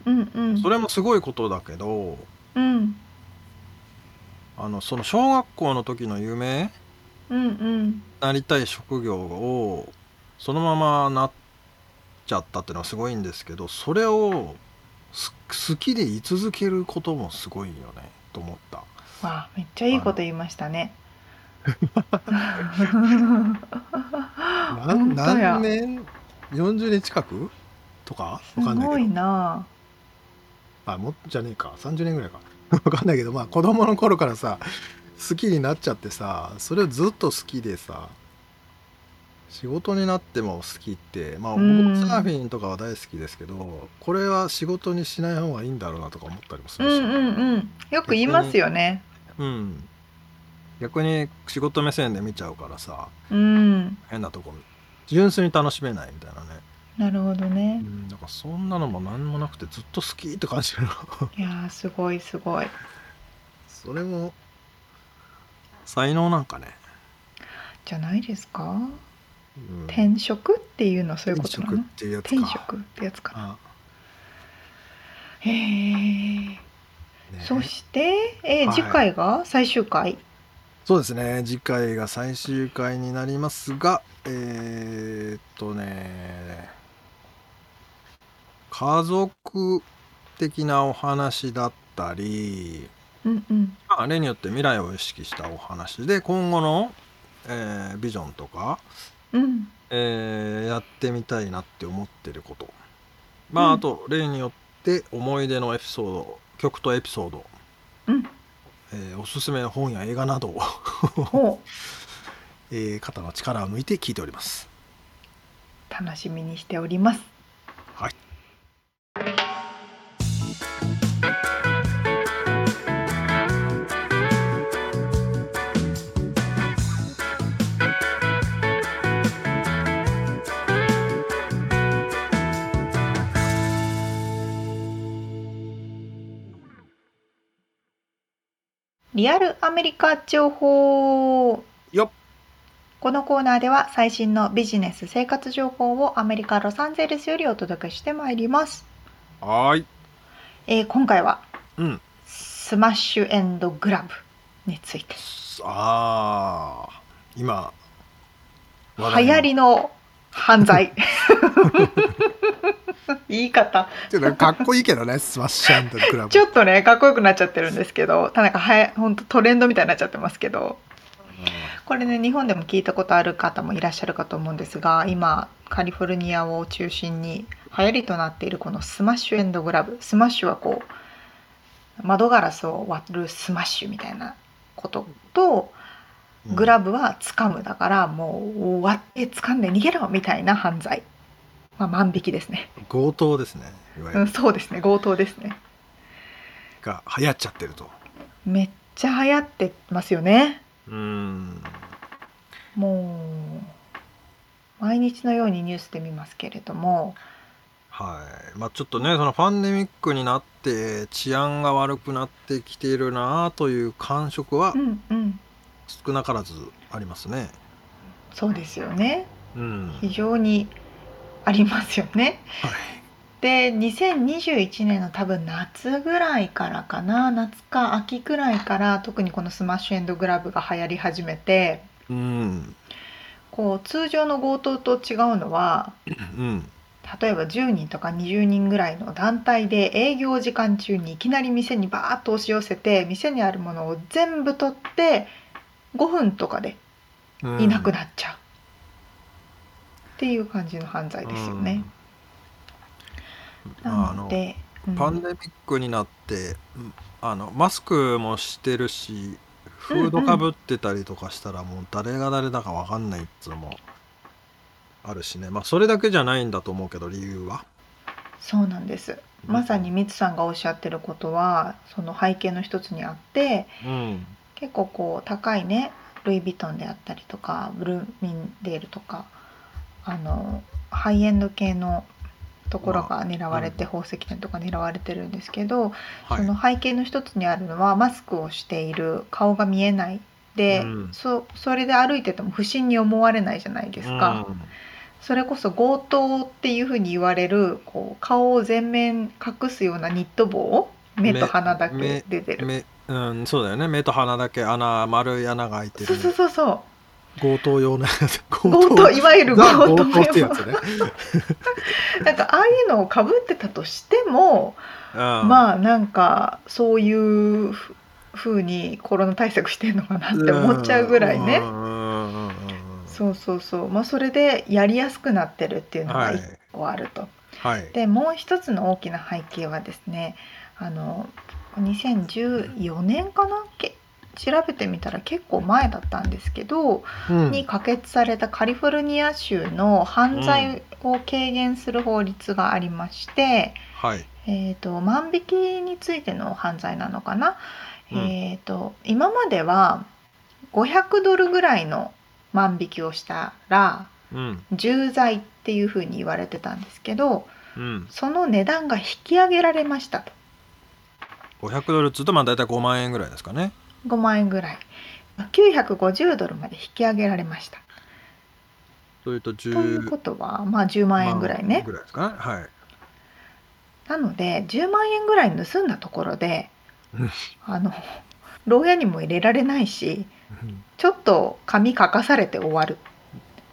うんうん。それもすごいことだけどうんあのその小学校の時の夢うんうん。なりたい職業をそのままなっちゃったっていうのはすごいんですけどそれをす好きでい続けることもすごいよねと思った。わあめっちゃいいこと言いましたね。*laughs* 何年？40年近く？とか？すごいわかんないけど。な。あもじゃねえか。30年ぐらいか。わかんないけど *laughs* まあ子供の頃からさ好きになっちゃってさそれをずっと好きでさ仕事になっても好きってまあうん。僕サーフィンとかは大好きですけどこれは仕事にしない方がいいんだろうなとか思ったりもするし、うんうんうんよく言いますよね。うん。逆に仕事目線で見ちゃうからさうん。変なとこ純粋に楽しめないみたいなね、なるほどうねん、だからそんなのも何もなくてずっと好きって感じるの。いやーすごいすごい。それも才能なんかね、じゃないですか？うん、転職っていうのはそういうことなの？転職ってやつか。転職ってやつかな。あ。へえね。そして、えーはい。次回が？最終回？そうですね。次回が最終回になりますがえー、っとね家族的なお話だったり、うんうん。まあ、例によって未来を意識したお話で今後の、えービジョンとか、うん。えーやってみたいなって思ってること。まあ、うん。あと例によって思い出のエピソード曲とエピソード、うん。えーおすすめの本や映画などを。*laughs* えー肩の力を抜いて聞いております。楽しみにしておりますリアルアメリカ情報よっこのコーナーでは最新のビジネス生活情報をアメリカ・ロサンゼルスよりお届けしてまいります、はーい。えー今回はうん。 smash and grab についてああ、今。流行りの犯罪 *laughs* *laughs* 言い方。ちょっとかっこいいけどね、 smash grab。ちょっとねかっこよくなっちゃってるんですけどなんかはやほんとトレンドみたいになっちゃってますけど。これね日本でも聞いたことある方もいらっしゃるかと思うんですが今カリフォルニアを中心に流行りとなっているこの smash and grab。smash はこう窓ガラスを割るスマッシュみたいなこととうん。 grab は掴む。だからもう割って掴んで逃げろみたいな犯罪、まあ、万引きですね、強盗ですね。いわゆるうん、そうですね強盗ですねが流行っちゃってると。めっちゃ流行ってますよねうん。もう毎日のようにニュースで見ますけれどもはい。まあちょっとね、そのパンデミックになって治安が悪くなってきているなという感触はうんうん少なからずありますね。そうですよねうん。非常にありますよねはい。で2021年の多分夏ぐらいからかな夏か秋ぐらいから特にこのスマッシュエンドグラブが流行り始めてうん。こう通常の強盗と違うのはうん。例えば10人とか20人ぐらいの団体で営業時間中にいきなり店にバーッと押し寄せて店にあるものを全部取って5分とかでうんいなくなっちゃう、っていう感じの犯罪ですよね。うん。なので、うん。パンデミックになってうんあのマスクもしてるしフードかぶってたりとかしたらもう誰が誰だか分かんないっつうのもあるしね。まあそれだけじゃないんだと思うけど理由は。そうなんです。まさにミツさんがおっしゃってることはその背景の一つにあってうん。結構こう高いねルイ・ヴィトンであったりとかブルーミンデールとかあのハイエンド系のところが狙われて、ま宝石店とか狙われてるんですけど、はい。その背景の一つにあるのはマスクをしている顔が見えないで、うん。そそれで歩いてても不審に思われないじゃないですか。うん。それこそ強盗っていうふうに言われるこう顔を全面隠すようなニット帽目と鼻だけ出てる。目うんそうだよね。目と鼻だけ穴丸い穴が開いてる。そうそうそうそう強盗用のやつ強強盗いわゆる強ザ盗強盗ってやつね。*laughs* なんかああいうのをかぶってたとしても、ままあなんかそういうふ風にコロナ対策してんのかなって思っちゃうぐらいね。そうそうそうまあそれでやりやすくなってるっていうのがはい一個あると。はい。でもう一つの大きな背景はですねあの2014年かな？け調べてみたら結構前だったんですけど、うん。に可決されたカリフォルニア州の犯罪を軽減する法律がありまして、はい。えー、と万引きについての犯罪なのかな、うん。えー、と今までは500ドルぐらいの万引きをしたらうん。重罪っていうふうに言われてたんですけどうん。その値段が引き上げられましたと。500ドルっつうとまあ大体5万円ぐらいですかね5万円ぐらい。950ドルまで引き上げられました。それと10ということはまあ10万円ぐらいね。ぐらいですかね。はい。なので10万円ぐらい盗んだところでうん。あの牢屋にも入れられないしうん。ちょっと紙書かされて終わる。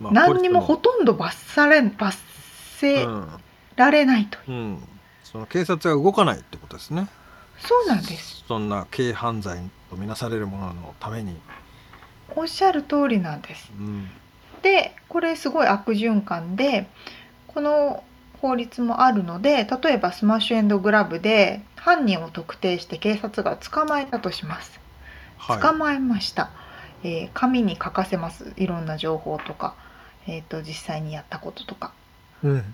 まあ何にもポほとんど罰され罰せうんられないという、うん、その警察が動かないってことですねそうなんです。そんな軽犯罪とみなされるもののために、おっしゃる通りなんです。うん。でこれすごい悪循環でこの法律もあるので例えばスマッシュエンドグラブで犯人を特定して警察が捕まえたとします。はい、捕まえました、えー紙に書かせます。いろんな情報とか、えー、と実際にやったこととか。うん、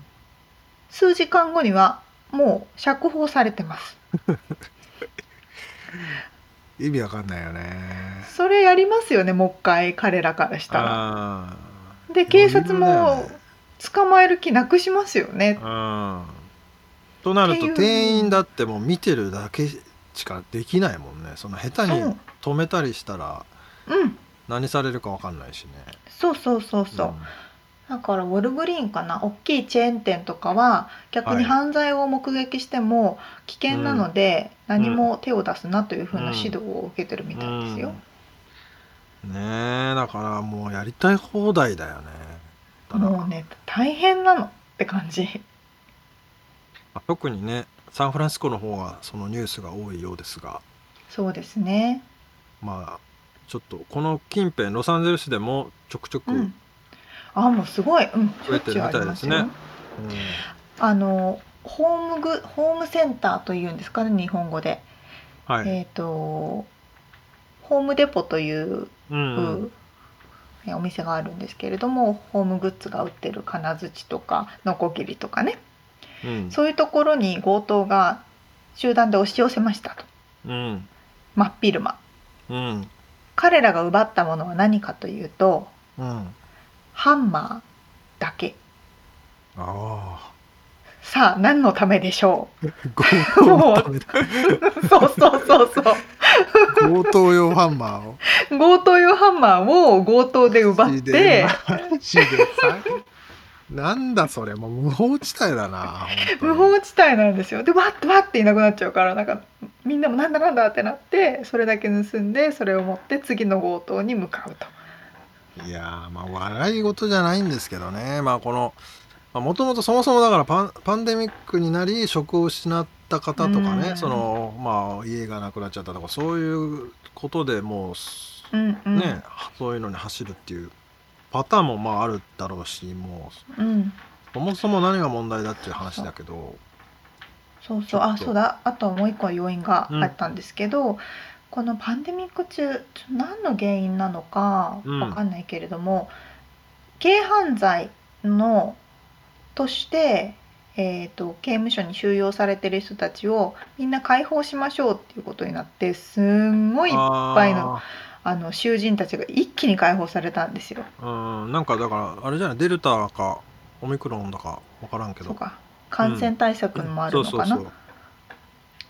数時間後にはもう釈放されてます *laughs* 意味わかんないよね。それやりますよねもう一回彼らからしたら。あで警察もね。捕まえる気なくしますよね。ー。うんとなると店員だってもう見てるだけしかできないもんね。その下手に止めたりしたらうん。何されるかわかんないしね。そうそうそうそう、だからウォルグリーンかな？大きいチェーン店とかは逆はいに犯罪を目撃しても危険なので何も手を出すなというふうな指導を受けてるみたいですよ。うんねえだからもうやりたい放題だよねもうね大変なのって感じ。まあ特にねサンフランシスコの方がそのニュースが多いようですがそうですね。まあちょっとこの近辺ロサンゼルスでもちょくちょく、うん。あもうすごい、うん、増えてるみ。たいですね。あのホームグホームセンターというんですかね日本語で。うんはい、えっ、とホームデポといううんうん。えお店があるんですけれどもホームグッズが売ってる金槌とかノコギリとかね。うん。そういうところに強盗が集団で押し寄せましたと。うん。真っ昼間。うん。彼らが奪ったものは何かというとうんハンマーだけ。ああさあ何のためでしょ強盗のためだ。うそうそうそう。そう強盗用ハンマーを。強盗用ハンマーを強盗で奪って。なんだそれもう無法地帯だな無法地帯なんですよ。でわってわっていなくなっちゃうからなんかみんなもなんだなんだってなってそれだけ盗んでそれを持って次の強盗に向かうと。いやーまあ笑い事じゃないんですけどね。まあこのもともとそもそもだからパンパンデミックになり職を失った方とかねうん。そのまあ家がなくなっちゃったとかそういうことでもううんうん。ね、そういうのに走るっていうパターンもまああるだろうしもううん、そもそも何が問題だっていう話だけどそうそう。あそうだ。あともう一個要因があったんですけど、このパンデミック中何の原因なのかうん。わかんないけれども、軽犯罪のとして、えー、と刑務所に収容されてる人たちをみんな解放しましょうっていうことになってすんごいいっぱいのあの囚人たちが一気に解放されたんですよ。うん。なんかだからあれじゃない？デルタかオミクロンだか分からんけど。そうか。感染対策もあるのかな？そうそうそう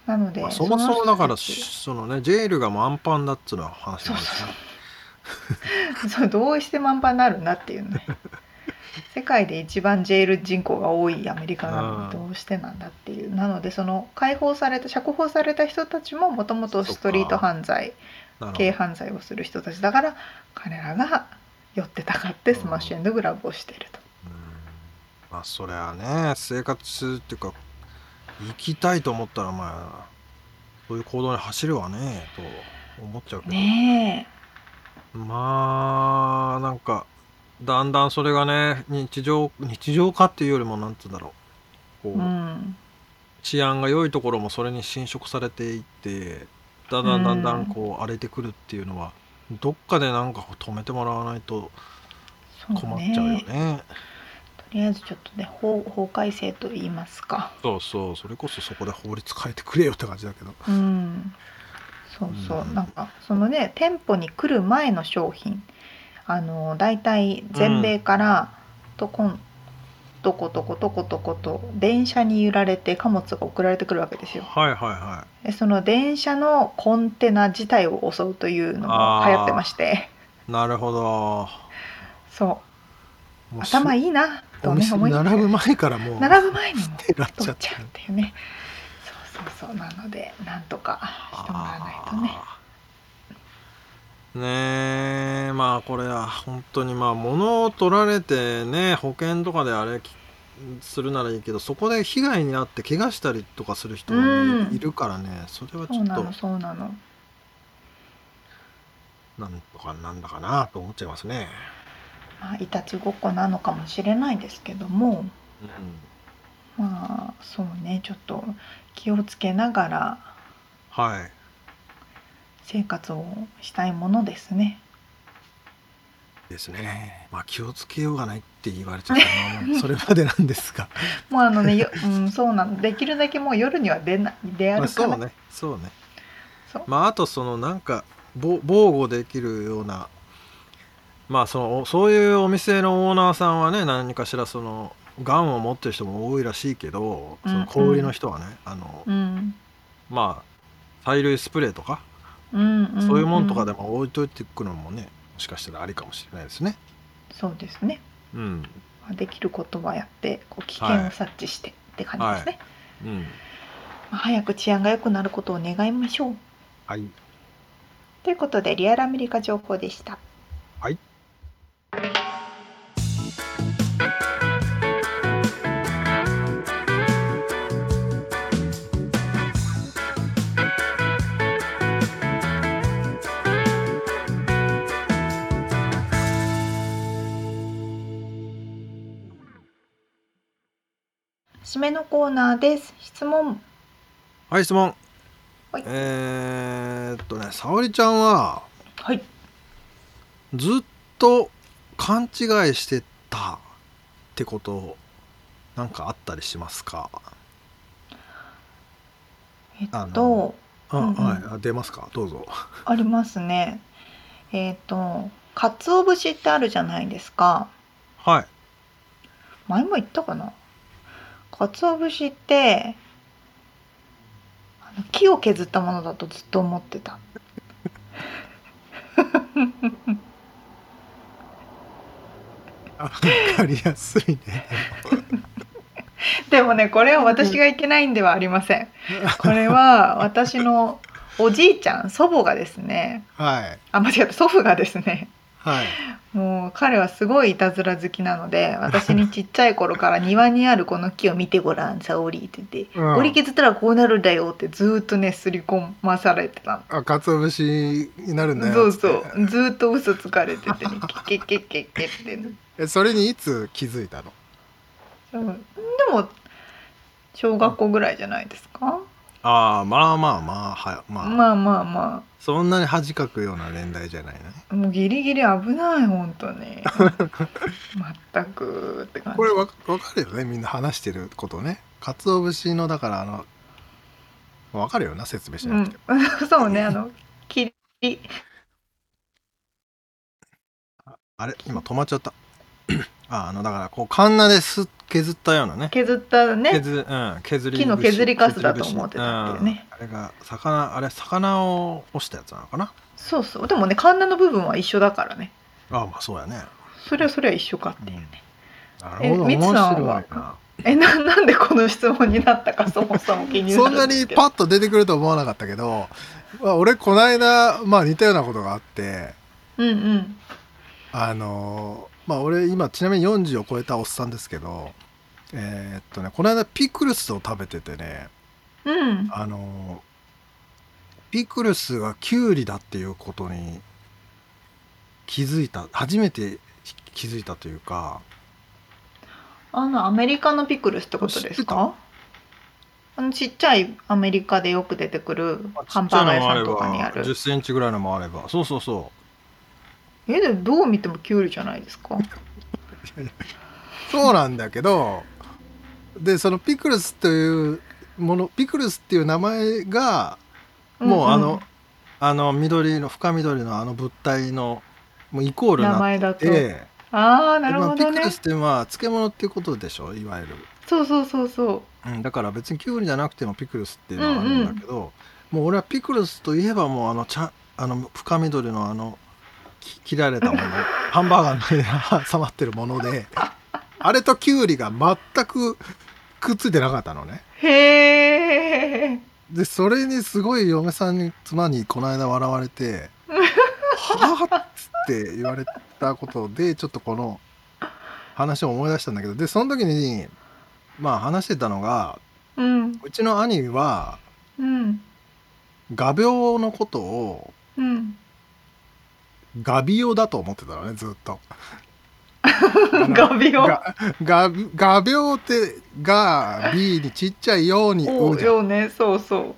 なので、まあそもそもだからそのねジェイルが満帆だっつうのは話なんですねそう *laughs* どうして満帆になるんだっていうね。*laughs* 世界で一番ジェイル人口が多いアメリカなのうんにどうしてなんだっていう。なのでその解放された釈放された人たちももともとストリート犯罪軽犯罪をする人たち。だから彼らが寄ってたかってスマッシュエンドグラブをしていると。うん。まあそりゃね生活っていうか生きたいと思ったらまあそういう行動に走るわねと思っちゃうけど、ねまあなんかだんだんそれがね日常日常化っていうよりもなんつうんだろう。こえ、う、うん、治安が良いところもそれに侵食されていってだんだんだんだんこう荒れてくるっていうのはどっかでなんか止めてもらわないと困っちゃうよね。とりあえずちょっとね法法改正と言いますか。そうそう。それこそそこで法律変えてくれよって感じだけど。うん。そうそう、うん。なんかそのね店舗に来る前の商品あの大体全米からとこん、とことことことこと電車に揺られて貨物が送られてくるわけですよ。はいはいはでその電車のコンテナ自体を襲うというのも流行ってまして。いなるほど。そう。頭いいな。とお店並ぶ前からもう並ぶ前にも狙っちゃって取っちゃうっていうねそうそうそう。なのでなんとかしてもらわないとね。ねえまあこれは本当にまあ物を取られてね保険とかであれきするならいいけどそこで被害に遭って怪我したりとかする人もうんいいるからね。それはちょっとそうなのそうなの。なんとかなんだかなと思っちゃいますね。まあいたちごっこなのかもしれないですけどもうん、まあそうねちょっと気をつけながらはい。生活をしたいものですね。ですね。まあ気をつけようがないって言われちゃったのは *laughs* それまでなんですが。もうあのね、ようん、そうなの。できるだけもう夜には出な出まあ歩かない、そうね。そうね。そう。まああとそのなんかぼ防護できるようなまあそのそういうお店のオーナーさんはね何かしらそのがんを持ってる人も多いらしいけどその小売りの人はね、あのうん。まあ催涙スプレーとか、そういうもんとかでも置いといてくのもねもしかしたらありかもしれないですね。そうですね。うん。まあできることはやってこう危険を察知してって感じですね、うん。まあ早く治安が良くなることを願いましょう。はい。ということでリアルアメリカ情報でした。はい締めのコーナーです。質問。はい質問、はい。えーっとね沙織ちゃんははい。ずっと勘違いしてたってことなんかあったりしますか？えっあとあ、うんうん。はいあ出ますか？どうぞ。ありますね。えっと鰹節ってあるじゃないですか。はい。前も言ったかな？鰹節ってあの木を削ったものだとずっと思ってた。*laughs* あ分かりやすいね。でもねこれは私がいけないんではありません。これは私のおじいちゃん祖母がですね。はい。あ間違った。祖父がですねはい。もう彼はすごいいたずら好きなので私にちっちゃい頃から庭にあるこの木を見てごらん沙織って言って「うん。折り削ったらこうなるんだよ」ってずーっとねすり込まされてたの。あ鰹節になるんだよそうそうずーっと嘘つかれててねケケケケケってね。えそれにいつ気づいたの？うん。でも小学校ぐらいじゃないですか？ああまあまあまあはまあ、まあまあまそんなに恥かくような年代じゃないねあもうギリギリ危ない本当に。*laughs* 全くって感じ。これわわかるよねみんな話してることね。鰹節のだからあのわかるよな説明しなくて。ん、*laughs* そうねあの切り。あれ今止まっちゃったああのだからこうカンナです削ったようなね。削ったね。削,、うん、削り木の節削りカスだと思ってたっていうね。うん。あれが魚あれ魚を干したやつなのかな？そうそう。でもねカンナの部分は一緒だからね。ああまあそうやね。それはそれは一緒かっていうね、なるほど。え面白いな。えななんでこの質問になったか *laughs* そもそも気になそんなにパッと出てくると思わなかったけど、まあ、俺この間、まあ、似たようなことがあって。うんうん。あのーまあ俺今ちなみに40を超えたおっさんですけどえーっとねこの間ピクルスを食べててねうん。あのーピクルスがキュウリだっていうことに気づいた初めて気づいたというかあのアメリカのピクルスってことですか？あのちっちゃいアメリカでよく出てくるハンバーガー屋さんとかにある。10センチぐらいのもあれば。そうそうそえでもどう見てもキュウリじゃないですか。うそうなんだけどでそのピクルスというものピクルスっていう名前がもうあの、んん。あの緑の深緑のあの物体のもうイコールになっ名前だと。てああなるまあほどね。ピクルスってまあ漬物っていうことでしょいわゆる、そうそうそうそう。うん、だから別にキュウリじゃなくてもピクルスっていうのはあるんだけど、もう俺はピクルスといえばもうあの茶あの深緑のあのき切られたもの *laughs* ハンバーガーの上に挟まってるものであれとキュウリが全くくっついてなかったのね。へえでそれにすごい嫁さんに妻にこの間笑われて「はあ?」っつって言われたことでちょっとこの話を思い出したんだけどでその時にまあ話してたのがうん。うちの兄はうん。画鋲のことをうん画ビオだと思ってたのねずっと。*laughs* ガビオ？がが画鋲って「が」「B」にちっちゃい「よ」に「おう」よね。そうそ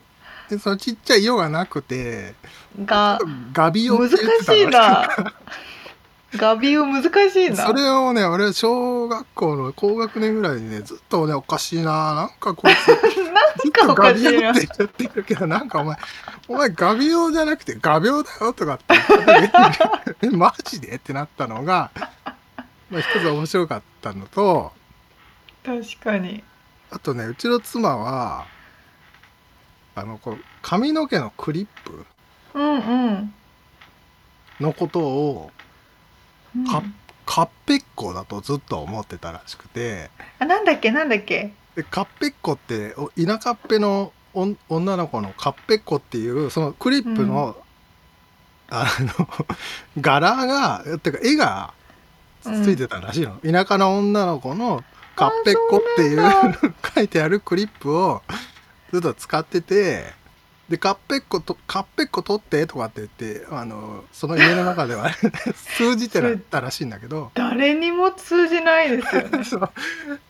でそのちっちゃい「よ」がなくてうが画鋲難って言ってたのしいな *laughs* ガビオ難しいな。それをね俺小学校の高学年ぐらいにねずっとねおかしいな。なんかこいつ *laughs* なんかおかしいな。言っちゃってるけどなんかお前お前ガビオじゃなくて画鋲だよとかって言って *laughs* えマジで？ってなったのが、まあ、一つ面白かったのと確かに。あとねうちの妻はあのこう髪の毛のクリップうんうん。のことをうん。かカッペッコだとずっと思ってたらしくて。あなんだっけなんだっけ？でカッペッコってお田舎っぺの女の子のカッペッコっていうそのクリップの、あの *laughs* 柄がっていうか絵がついてたらしいの、田舎の女の子のカッペッコっていう *laughs* 書いてあるクリップをずっと使っててでカッペッコとカッペッコ取ってとかって言ってあのその家の中では数字ってたらしいんだけど。誰にも通じないですよね。*laughs* そう。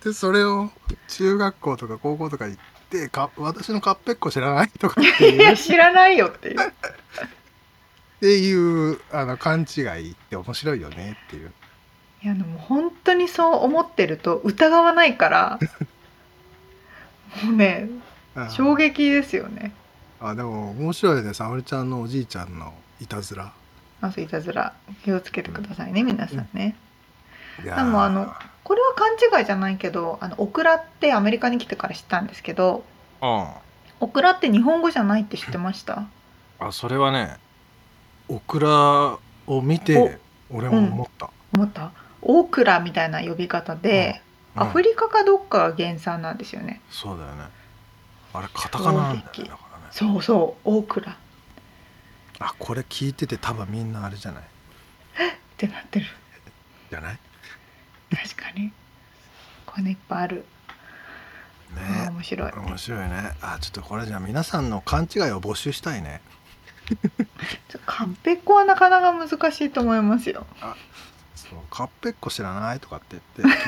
でそれを中学校とか高校とか行ってか私のカッペッコ知らないとかっていいや知らないよっていう。*laughs* ていうあの勘違いって面白いよねっていう。いやでも本当にそう思ってると疑わないから *laughs* もうねあ衝撃ですよねあでも面白いね。沙織ちゃんのおじいちゃんのいたずら。まずいたずら。気をつけてくださいね皆さんね。いやでもあのこれは勘違いじゃないけどあのオクラってアメリカに来てから知ったんですけどうん。オクラって日本語じゃないって知ってました？あそれはねオクラを見て俺も思った、思った？オクラみたいな呼び方で、うん。アフリカかどっかが原産なんですよね。そうだよね。あれカタカナなんだよねそうそうオクラっあこれ聞いてて多分みんなあれじゃない？てなってる。じゃない？確かに。これねいっぱいある、ね。面白い。面白いね。あちょっとこれじゃあ皆さんの勘違いを募集したいね。カッペッコはなかなか難しいと思いますよ。そうカッペッコ知らないとかって言って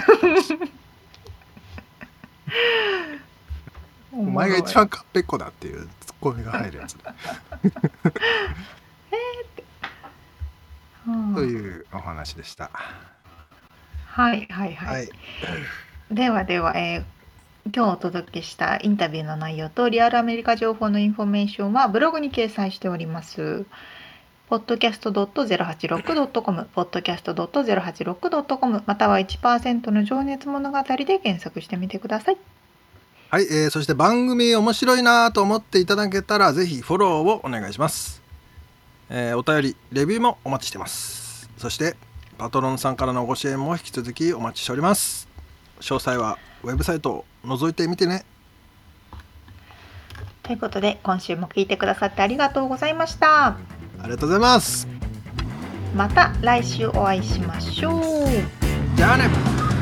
お前が一番カッペッコだっていうツッコミが入るやつだ、*laughs* うん。というお話でした。はいはいはい、はい。ではでは、えー今日お届けしたインタビューの内容とリアルアメリカ情報のインフォメーションはブログに掲載しております。podcast.086.com、podcast.086.com、または1%の情熱物語で検索してみてください。はい、えーそして番組面白いなと思っていただけたらぜひフォローをお願いします、えーお便りレビューもお待ちしてます。そしてパトロンさんからのご支援も引き続きお待ちしております。詳細はウェブサイトを覗いてみてね。ということで、今週も聞いてくださってありがとうございました。ありがとうございます。また来週お会いしましょう。じゃあね